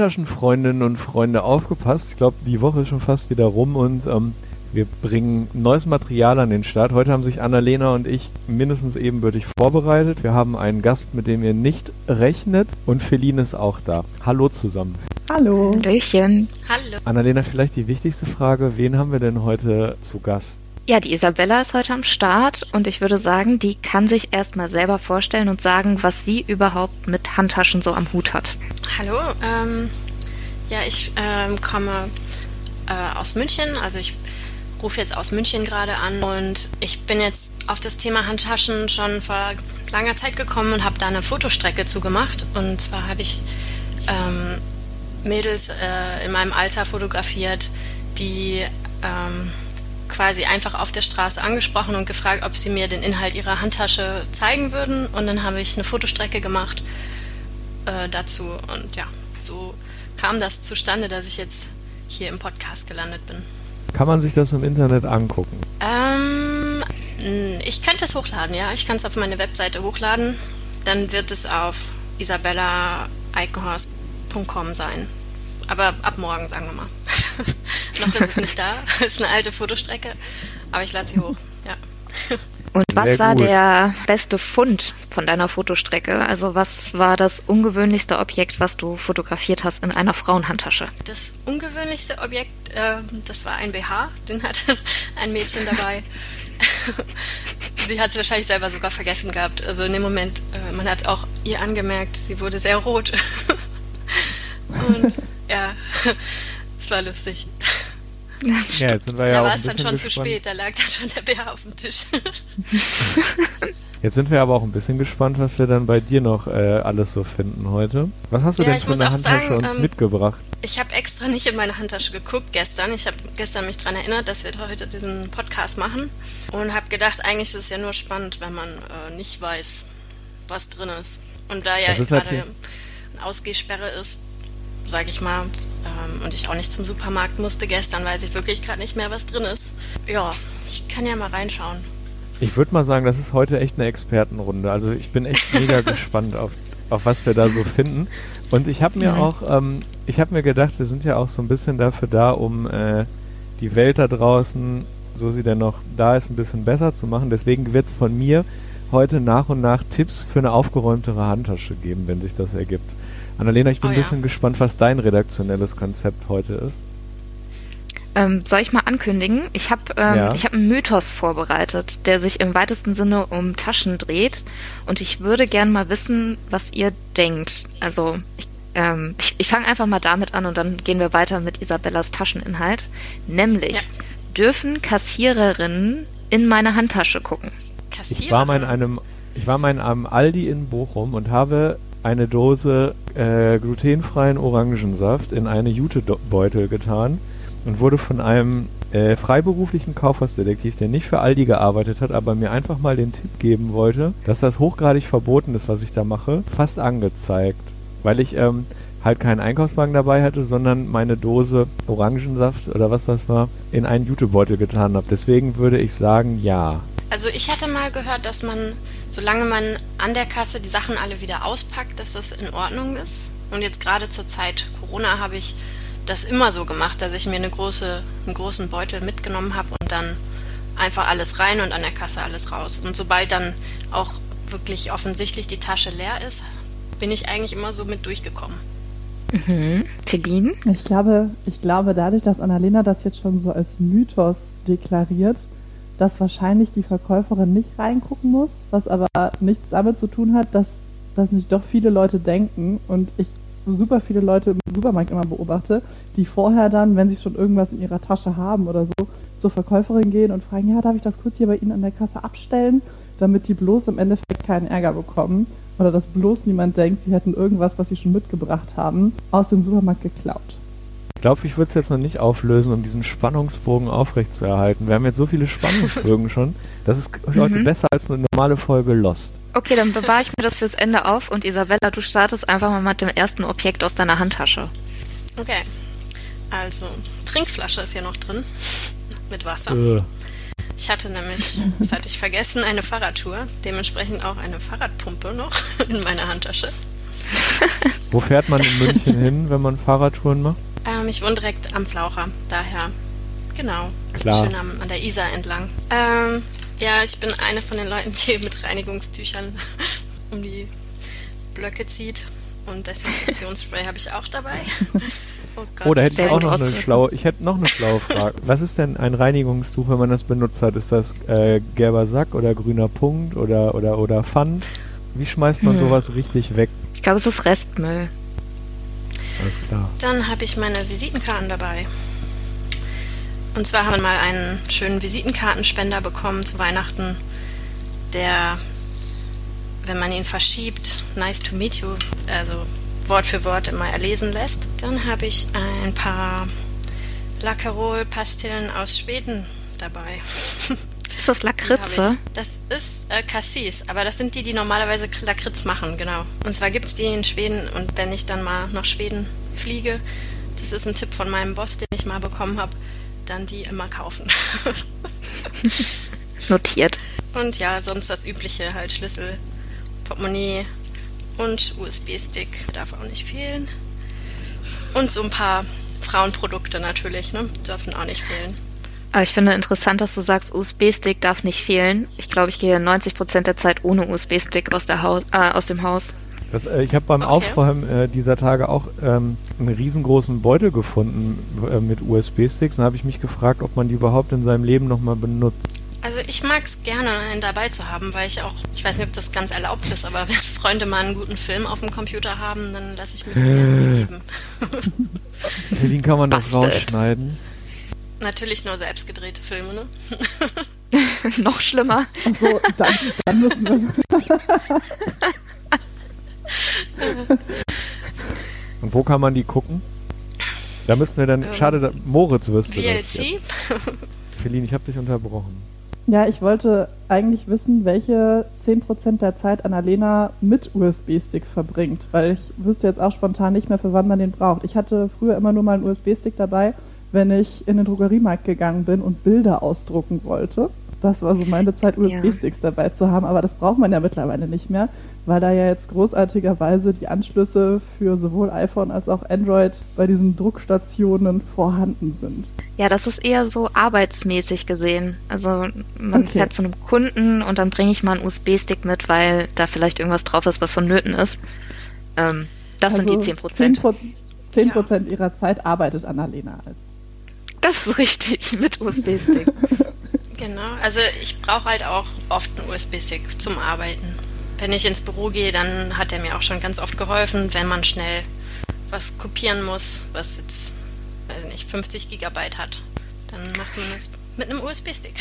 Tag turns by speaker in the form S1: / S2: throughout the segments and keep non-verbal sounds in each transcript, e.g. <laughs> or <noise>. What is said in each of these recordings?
S1: Handtaschenfreundinnen und Freunde aufgepasst. Ich glaube, die Woche ist schon fast wieder rum und ähm, wir bringen neues Material an den Start. Heute haben sich Annalena und ich mindestens ebenbürtig vorbereitet. Wir haben einen Gast, mit dem ihr nicht rechnet und Feline ist auch da. Hallo zusammen.
S2: Hallo.
S3: Hallöchen.
S4: Hallo.
S1: Annalena, vielleicht die wichtigste Frage. Wen haben wir denn heute zu Gast?
S3: Ja, die Isabella ist heute am Start und ich würde sagen, die kann sich erstmal selber vorstellen und sagen, was sie überhaupt mit Handtaschen so am Hut hat.
S4: Hallo, ähm, ja, ich ähm, komme äh, aus München, also ich rufe jetzt aus München gerade an und ich bin jetzt auf das Thema Handtaschen schon vor langer Zeit gekommen und habe da eine Fotostrecke zugemacht. Und zwar habe ich ähm, Mädels äh, in meinem Alter fotografiert, die ähm, quasi einfach auf der Straße angesprochen und gefragt, ob sie mir den Inhalt ihrer Handtasche zeigen würden. Und dann habe ich eine Fotostrecke gemacht äh, dazu. Und ja, so kam das zustande, dass ich jetzt hier im Podcast gelandet bin.
S1: Kann man sich das im Internet angucken?
S4: Ähm, ich könnte es hochladen, ja. Ich kann es auf meine Webseite hochladen. Dann wird es auf isabella-eikenhorst.com sein. Aber ab morgen, sagen wir mal. <laughs> Noch ist es nicht <laughs> da. Es <laughs> ist eine alte Fotostrecke. Aber ich lade sie hoch, ja. <laughs>
S3: Und was
S1: Sehr
S3: war
S1: gut.
S3: der beste Fund von deiner Fotostrecke? Also was war das ungewöhnlichste Objekt, was du fotografiert hast in einer Frauenhandtasche?
S4: Das ungewöhnlichste Objekt, äh, das war ein BH. Den hatte ein Mädchen dabei. sie hat es wahrscheinlich selber sogar vergessen gehabt. Also in dem Moment, äh, man hat auch ihr angemerkt, sie wurde sehr rot. Und ja, es war lustig.
S1: Ja, jetzt sind wir ja
S4: da war es dann schon zu
S1: gespannt.
S4: spät, da lag dann schon der BH auf dem Tisch. <laughs>
S1: Jetzt sind wir aber auch ein bisschen gespannt, was wir dann bei dir noch äh, alles so finden heute. Was hast du
S4: Ja,
S1: denn
S4: ich
S1: für
S4: muss
S1: eine Handtasche
S4: sagen,
S1: uns
S4: ähm,
S1: mitgebracht?
S4: Ich habe extra nicht in meine Handtasche geguckt gestern. Ich habe gestern mich daran erinnert, dass wir heute diesen Podcast machen und habe gedacht, eigentlich ist es ja nur spannend, wenn man äh, nicht weiß, was drin ist. Und da ja
S1: ist
S4: gerade eine Ausgehsperre ist, sage ich mal, ähm, und ich auch nicht zum Supermarkt musste gestern, weiß ich wirklich gerade nicht mehr, was drin ist. Ja, ich kann ja mal reinschauen.
S1: Ich würde mal sagen, das ist heute echt eine Expertenrunde. Also ich bin echt <laughs> mega gespannt auf, auf was wir da so finden. Und ich habe mir
S3: Mhm.
S1: auch, ähm, ich habe mir gedacht, wir sind ja auch so ein bisschen dafür da, um äh, die Welt da draußen, so sie denn noch da ist, ein bisschen besser zu machen. Deswegen wird es von mir heute nach und nach Tipps für eine aufgeräumtere Handtasche geben, wenn sich das ergibt. Annalena, ich bin
S4: Oh
S1: ein
S4: ja.
S1: bisschen gespannt, was dein redaktionelles Konzept heute ist.
S3: Ähm, soll ich mal ankündigen? Ich habe ähm,
S1: Ja.
S3: ich hab einen Mythos vorbereitet, der sich im weitesten Sinne um Taschen dreht. Und ich würde gern mal wissen, was ihr denkt. Also ich, ähm, ich, ich fange einfach mal damit an und dann gehen wir weiter mit Isabellas Tascheninhalt. Nämlich,
S4: Ja.
S3: dürfen Kassiererinnen in meine Handtasche gucken?
S4: Kassierer.
S1: Ich war mal in einem, ich war mal in einem Aldi in Bochum und habe eine Dose äh, glutenfreien Orangensaft in eine Jutebeutel getan und wurde von einem äh, freiberuflichen Kaufhausdetektiv, der nicht für Aldi gearbeitet hat, aber mir einfach mal den Tipp geben wollte, dass das hochgradig verboten ist, was ich da mache, fast angezeigt. Weil ich ähm, halt keinen Einkaufswagen dabei hatte, sondern meine Dose Orangensaft oder was das war, in einen Jutebeutel getan habe. Deswegen würde ich sagen, ja.
S4: Also ich hatte mal gehört, dass man, solange man an der Kasse die Sachen alle wieder auspackt, dass das in Ordnung ist. Und jetzt gerade zur Zeit Corona habe ich das immer so gemacht, dass ich mir eine große, einen großen Beutel mitgenommen habe und dann einfach alles rein und an der Kasse alles raus. Und sobald dann auch wirklich offensichtlich die Tasche leer ist, bin ich eigentlich immer so mit durchgekommen.
S3: Mhm.
S2: Ich glaube, ich glaube, dadurch, dass Annalena das jetzt schon so als Mythos deklariert, dass wahrscheinlich die Verkäuferin nicht reingucken muss, was aber nichts damit zu tun hat, dass das nicht doch viele Leute denken und ich super viele Leute im Supermarkt immer beobachte, die vorher dann, wenn sie schon irgendwas in ihrer Tasche haben oder so, zur Verkäuferin gehen und fragen, ja, darf ich das kurz hier bei Ihnen an der Kasse abstellen, damit die bloß im Endeffekt keinen Ärger bekommen oder dass bloß niemand denkt, sie hätten irgendwas, was sie schon mitgebracht haben, aus dem Supermarkt geklaut.
S1: Ich glaube, ich würde es jetzt noch nicht auflösen, um diesen Spannungsbogen aufrechtzuerhalten. Wir haben jetzt so viele Spannungsbögen <laughs> schon. Das ist heute
S3: Mhm.
S1: besser als eine normale Folge Lost.
S3: Okay, dann bewahre ich mir das fürs Ende auf und Isabella, du startest einfach mal mit dem ersten Objekt aus deiner Handtasche.
S4: Okay. Also, Trinkflasche ist hier noch drin. Mit Wasser.
S1: Äh,
S4: Ich hatte nämlich, das hatte ich vergessen, eine Fahrradtour. Dementsprechend auch eine Fahrradpumpe noch <laughs> in meiner Handtasche.
S1: Wo fährt man in München hin, wenn man Fahrradtouren macht?
S4: Ich wohne direkt am Flaucher, daher. Genau.
S1: Klar.
S4: Schön am, an der Isar entlang. Ähm, ja, ich bin eine von den Leuten, die mit Reinigungstüchern <laughs> um die Blöcke zieht. Und Desinfektionsspray habe ich auch dabei. <laughs>
S1: Oh, Gott. oh da hätte ich auch noch eine schlaue, ich hätte noch eine schlaue <laughs> Frage. Was ist denn ein Reinigungstuch, wenn man das benutzt hat? Ist das äh, gelber Sack oder grüner Punkt oder, oder, oder Pfand? Wie schmeißt man hm. sowas richtig weg?
S3: Ich glaube, es ist Restmüll.
S1: Alles klar.
S4: Dann habe ich meine Visitenkarten dabei. Und zwar haben wir mal einen schönen Visitenkartenspender bekommen zu Weihnachten, der, wenn man ihn verschiebt, nice to meet you, also Wort für Wort immer erlesen lässt. Dann habe ich ein paar Lackerol-Pastillen aus Schweden dabei. <laughs>
S3: Ist das Lakritze?
S4: Das ist äh, Cassis, aber das sind die, die normalerweise Lakritz machen, genau. Und zwar gibt es die in Schweden und wenn ich dann mal nach Schweden fliege, das ist ein Tipp von meinem Boss, den ich mal bekommen habe, dann die immer kaufen. <laughs>
S3: Notiert.
S4: Und ja, sonst das übliche halt Schlüssel, Portemonnaie und USB-Stick darf auch nicht fehlen. Und so ein paar Frauenprodukte natürlich, ne? Dürfen auch nicht fehlen.
S3: Aber ich finde interessant, dass du sagst, USB-Stick darf nicht fehlen. Ich glaube, ich gehe 90% der Zeit ohne USB-Stick aus, äh, aus dem Haus.
S1: Das, äh, ich habe beim okay. Aufräumen äh, dieser Tage auch ähm, einen riesengroßen Beutel gefunden äh, mit USB-Sticks. Dann habe ich mich gefragt, ob man die überhaupt in seinem Leben nochmal benutzt.
S4: Also ich mag es gerne, einen dabei zu haben, weil ich auch, ich weiß nicht, ob das ganz erlaubt ist, aber <laughs> wenn Freunde mal einen guten Film auf dem Computer haben, dann lasse ich mir den gerne geben. <laughs>
S1: Den kann man das rausschneiden.
S4: Natürlich nur selbstgedrehte Filme, ne? <laughs>
S3: Noch schlimmer.
S2: Achso, dann, dann müssen wir. <laughs>
S1: Und wo kann man die gucken? Da müssten wir dann. Ähm, schade, Moritz wüsste VLC? das. VLC? Feline, ich habe dich unterbrochen.
S2: Ja, ich wollte eigentlich wissen, welche 10% der Zeit Annalena mit USB-Stick verbringt, weil ich wüsste jetzt auch spontan nicht mehr, für wann man den braucht. Ich hatte früher immer nur mal einen USB-Stick dabei, wenn ich in den Drogeriemarkt gegangen bin und Bilder ausdrucken wollte. Das war so meine Zeit, USB-Sticks ja. dabei zu haben, aber das braucht man ja mittlerweile nicht mehr, weil da ja jetzt großartigerweise die Anschlüsse für sowohl iPhone als auch Android bei diesen Druckstationen vorhanden sind.
S3: Ja, das ist eher so arbeitsmäßig gesehen. Also man okay. fährt zu einem Kunden und dann bringe ich mal einen USB-Stick mit, weil da vielleicht irgendwas drauf ist, was vonnöten ist. Ähm, das also sind die 10 Prozent.
S2: 10 Prozent ja. ihrer Zeit arbeitet Annalena als.
S3: Das ist <laughs> richtig, mit USB-Stick.
S4: genau, also ich brauche halt auch oft einen USB-Stick zum Arbeiten. Wenn ich ins Büro gehe, dann hat er mir auch schon ganz oft geholfen, wenn man schnell was kopieren muss, was jetzt, weiß nicht, 50 Gigabyte hat. Dann macht man das mit einem USB-Stick.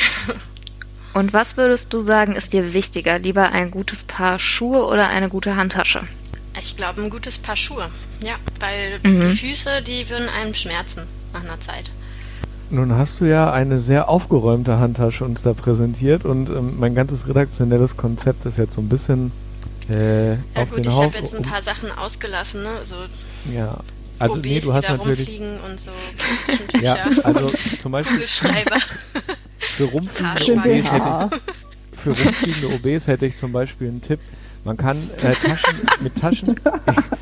S4: <laughs>
S3: Und was würdest du sagen, ist dir wichtiger? Lieber ein gutes Paar Schuhe oder eine gute Handtasche?
S4: Ich glaube, ein gutes Paar Schuhe. Ja, weil mhm. die Füße, die würden einem schmerzen nach einer Zeit.
S1: Nun hast du ja eine sehr aufgeräumte Handtasche uns da präsentiert und ähm, mein ganzes redaktionelles Konzept ist jetzt so ein bisschen äh,
S4: ja, auf gut, den ich habe jetzt ein paar Sachen ausgelassen, ne? So
S1: ja, also
S4: OBs,
S1: nee, du hast
S4: die da
S1: natürlich
S4: rumfliegen und so <laughs>
S1: ja, also zum Beispiel
S4: Kugelschreiber. <laughs>
S1: für rumfliegende OBs, hätte ich, für rumfliegende OBs hätte ich zum Beispiel einen Tipp. Man kann äh, Taschen mit Taschen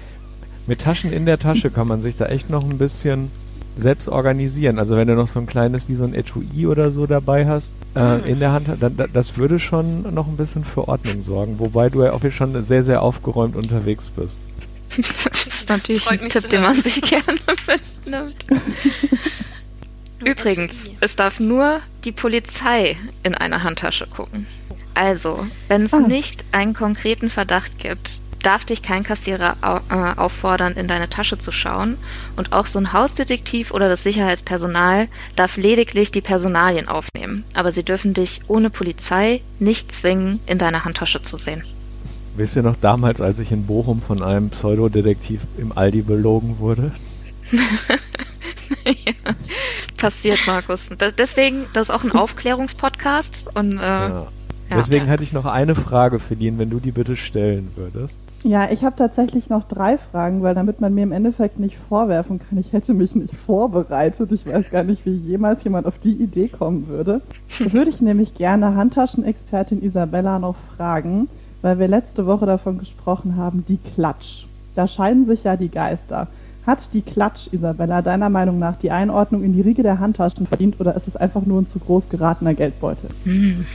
S1: <laughs> mit Taschen in der Tasche kann man sich da echt noch ein bisschen selbst organisieren. Also wenn du noch so ein kleines wie so ein Etui oder so dabei hast äh, ah. in der Hand, dann, das würde schon noch ein bisschen für Ordnung sorgen. Wobei du ja auch schon sehr, sehr aufgeräumt unterwegs bist.
S3: Das ist <laughs> natürlich ein Tipp, den man sich <laughs> gerne mitnimmt. <laughs> Übrigens, es darf nur die Polizei in eine Handtasche gucken. Also, wenn es ah. nicht einen konkreten Verdacht gibt, darf dich kein Kassierer äh, auffordern, in deine Tasche zu schauen. Und auch so ein Hausdetektiv oder das Sicherheitspersonal darf lediglich die Personalien aufnehmen. Aber sie dürfen dich ohne Polizei nicht zwingen, in deine Handtasche zu sehen.
S1: Wisst ihr noch damals, als ich in Bochum von einem Pseudodetektiv im Aldi belogen wurde? <laughs>
S3: ja, passiert, Markus. Das, deswegen, das ist auch ein <laughs> Aufklärungspodcast. Und, äh, ja.
S1: Deswegen ja. hätte ich noch eine Frage für ihn, wenn du die bitte stellen würdest.
S2: Ja, ich habe tatsächlich noch drei Fragen, weil damit man mir im Endeffekt nicht vorwerfen kann, ich hätte mich nicht vorbereitet. Ich weiß gar nicht, wie jemals jemand auf die Idee kommen würde. <laughs> Würde ich nämlich gerne Handtaschenexpertin Isabella noch fragen, weil wir letzte Woche davon gesprochen haben, die Klatsch. da scheiden sich ja die Geister. Hat die Klatsch, Isabella, deiner Meinung nach die Einordnung in die Riege der Handtaschen verdient oder ist es einfach nur ein zu groß geratener Geldbeutel?
S4: Hm.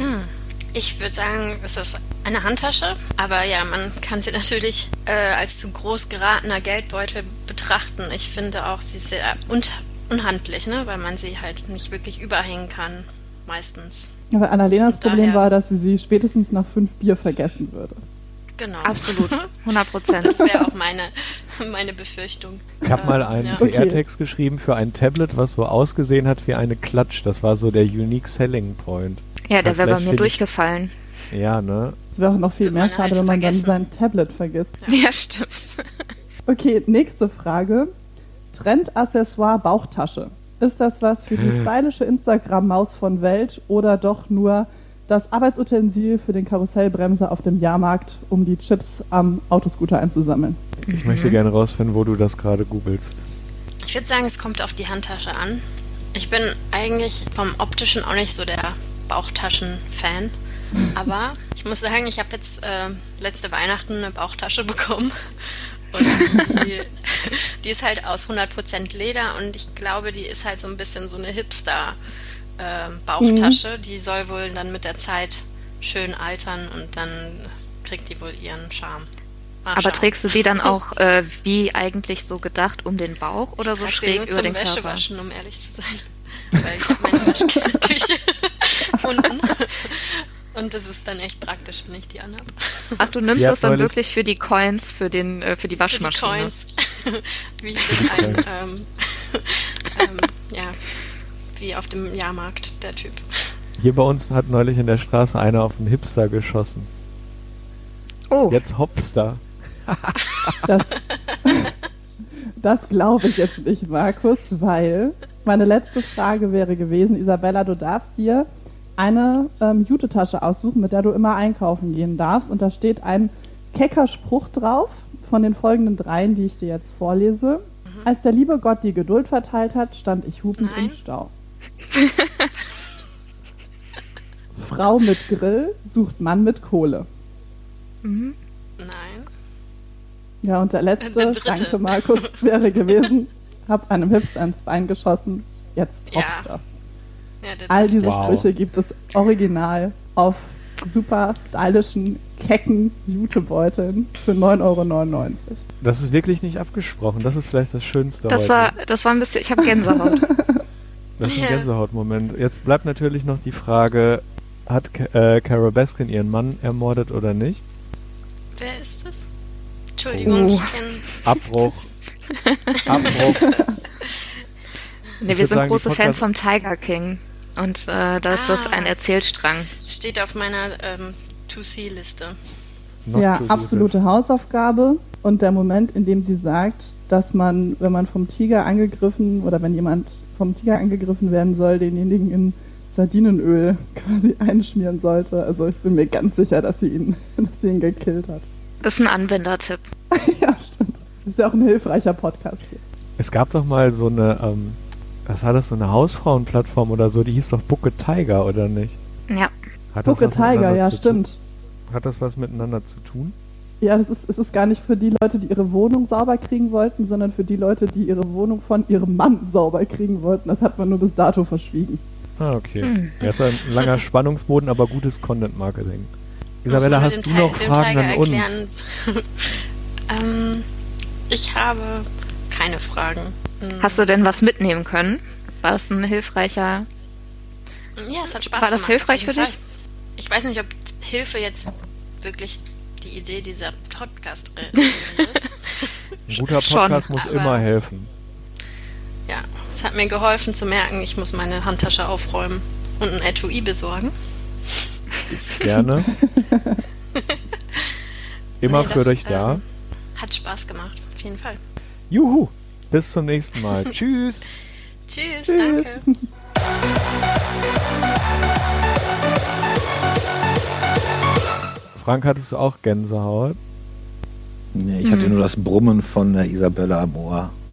S4: Ich würde sagen, es ist eine Handtasche, aber ja, man kann sie <laughs> natürlich äh, als zu groß geratener Geldbeutel betrachten. Ich finde auch, sie ist sehr un unhandlich, ne? weil man sie halt nicht wirklich überhängen kann, meistens.
S2: Aber Annalenas Problem war, dass sie sie spätestens nach fünf Bier vergessen würde.
S4: Genau.
S3: Absolut. <laughs> 100 Prozent.
S4: Das wäre auch meine, <laughs> meine Befürchtung.
S1: Ich habe mal einen
S4: ja.
S1: PR-Text geschrieben für ein Tablet, was so ausgesehen hat wie eine Klatsch. Das war so der Unique Selling Point.
S3: Ja, der wäre bei mir durchgefallen.
S1: Ja, ne?
S2: Es wäre auch noch viel mehr schade, wenn man
S4: vergessen.
S2: dann sein Tablet vergisst.
S3: Ja, stimmt. <laughs>
S2: Okay, nächste Frage. Trend-Accessoire Bauchtasche. Ist das was für die stylische Instagram-Maus von Welt oder doch nur das Arbeitsutensil für den Karussellbremser auf dem Jahrmarkt, um die Chips am Autoscooter einzusammeln?
S1: Ich möchte gerne rausfinden, wo du das gerade googelst.
S4: Ich würde sagen, es kommt auf die Handtasche an. Ich bin eigentlich vom optischen auch nicht so der Bauchtaschen-Fan. Aber ich muss sagen, ich habe jetzt äh, letzte Weihnachten eine Bauchtasche bekommen. Und die, die ist halt aus 100% Leder und ich glaube, die ist halt so ein bisschen so eine Hipster-Bauchtasche. Die soll wohl dann mit der Zeit schön altern und dann kriegt die wohl ihren Charme. Mal
S3: Aber
S4: schauen.
S3: trägst du die dann <laughs> auch äh, wie eigentlich so gedacht um den Bauch oder
S4: ich
S3: so
S4: trage sie
S3: schräg
S4: nur
S3: über
S4: zum
S3: den Körper?
S4: Wäschewaschen, um ehrlich zu sein. <laughs> Weil ich habe meine Waschküche <laughs> unten. <laughs> Und das ist dann echt praktisch, wenn ich die anhabe.
S3: Ach, du nimmst
S1: hat
S3: das dann wirklich für die Coins, für den, äh, für die
S4: Für die
S3: Waschmaschine.
S4: Coins. <laughs> wie <laughs> ein, ähm, ähm, ja, wie auf dem Jahrmarkt, der Typ.
S1: Hier bei uns hat neulich in der Straße einer auf einen Hipster geschossen.
S3: Oh,
S1: Jetzt Hopster.
S2: Das, das glaube ich jetzt nicht, Markus, weil meine letzte Frage wäre gewesen, Isabella, du darfst dir eine ähm, Jute-Tasche aussuchen, mit der du immer einkaufen gehen darfst. Und da steht ein kecker Spruch drauf von den folgenden dreien, die ich dir jetzt vorlese. Als der liebe Gott die Geduld verteilt hat, stand ich hupend
S4: Nein.
S2: im Stau. <laughs> Frau mit Grill sucht Mann mit Kohle.
S3: mhm.
S4: Nein.
S2: Ja, und der letzte,
S4: Der
S2: danke Markus, wäre gewesen, <laughs> hab einem Hipster ins Bein geschossen, jetzt
S4: Ja.
S2: Hopster.
S4: Ja,
S2: All diese
S1: Wow.
S2: Sprüche gibt es original auf super stylischen, kecken Jutebeuteln für 9,99 Euro.
S1: Das ist wirklich nicht abgesprochen. Das ist vielleicht das Schönste
S3: das
S1: heute.
S3: war, das war ein bisschen, ich habe Gänsehaut. <laughs>
S1: das ist ein. Gänsehautmoment. Jetzt bleibt natürlich noch die Frage, hat äh, Carol Baskin ihren Mann ermordet oder nicht?
S4: wer ist das? Entschuldigung,
S3: Oh.
S4: ich kenne.
S1: Abbruch. <laughs> Abbruch.
S3: Nee,
S1: Ich
S3: wir sind
S1: sagen,
S3: große Fans vom Tiger King. Und äh, da ist das
S4: Ah.
S3: ein Erzählstrang.
S4: Steht auf meiner ähm, To-See-Liste.
S2: Ja, absolute
S1: this.
S2: Hausaufgabe. Und der Moment, in dem sie sagt, dass man, wenn man vom Tiger angegriffen oder wenn jemand vom Tiger angegriffen werden soll, denjenigen in Sardinenöl <laughs> quasi einschmieren sollte. Also ich bin mir ganz sicher, dass sie ihn, <laughs> dass sie ihn gekillt hat.
S3: Das ist ein Anwendertipp. <laughs>
S2: ja, stimmt. Das ist ja auch ein hilfreicher Podcast hier.
S1: Es gab doch mal so eine, ähm, was war das, so eine Hausfrauenplattform oder so, die hieß doch Booke Tiger, oder nicht?
S3: Ja.
S1: Hat das was
S2: Tiger, ja, stimmt.
S1: Tun? Hat das was miteinander zu tun?
S2: Ja, das ist, es ist gar nicht für die Leute, die ihre Wohnung sauber kriegen wollten, sondern für die Leute, die ihre Wohnung von ihrem Mann sauber kriegen wollten. Das hat man nur bis dato verschwiegen.
S1: Ah, okay.
S3: Hm.
S1: Jetzt ein langer Spannungsboden, aber gutes Content-Marketing. Isabella, hast du noch Fragen an uns? <laughs>
S4: ähm, ich habe keine Fragen.
S3: Hast du denn was mitnehmen können? War das ein hilfreicher?
S4: Ja, es hat Spaß
S3: War das
S4: gemacht,
S3: hilfreich für dich?
S4: Fall. Ich weiß nicht, ob Hilfe jetzt wirklich die Idee dieser Podcast-Serie <laughs> ist.
S1: Ein guter
S3: Schon,
S1: Podcast muss
S4: aber-
S1: immer helfen.
S4: ja, es hat mir geholfen zu merken, ich muss meine Handtasche aufräumen und ein Etui besorgen.
S1: Gerne. <laughs> immer
S4: Nee,
S1: für
S4: das,
S1: euch da.
S4: ähm, Hat Spaß gemacht, auf jeden Fall.
S1: Juhu. Bis zum nächsten Mal. <laughs> Tschüss.
S4: Tschüss,
S2: Tschüss.
S4: danke.
S1: Frank, hattest du auch Gänsehaut?
S5: Nee, ich hatte nur das Brummen von der Isabella am Ohr.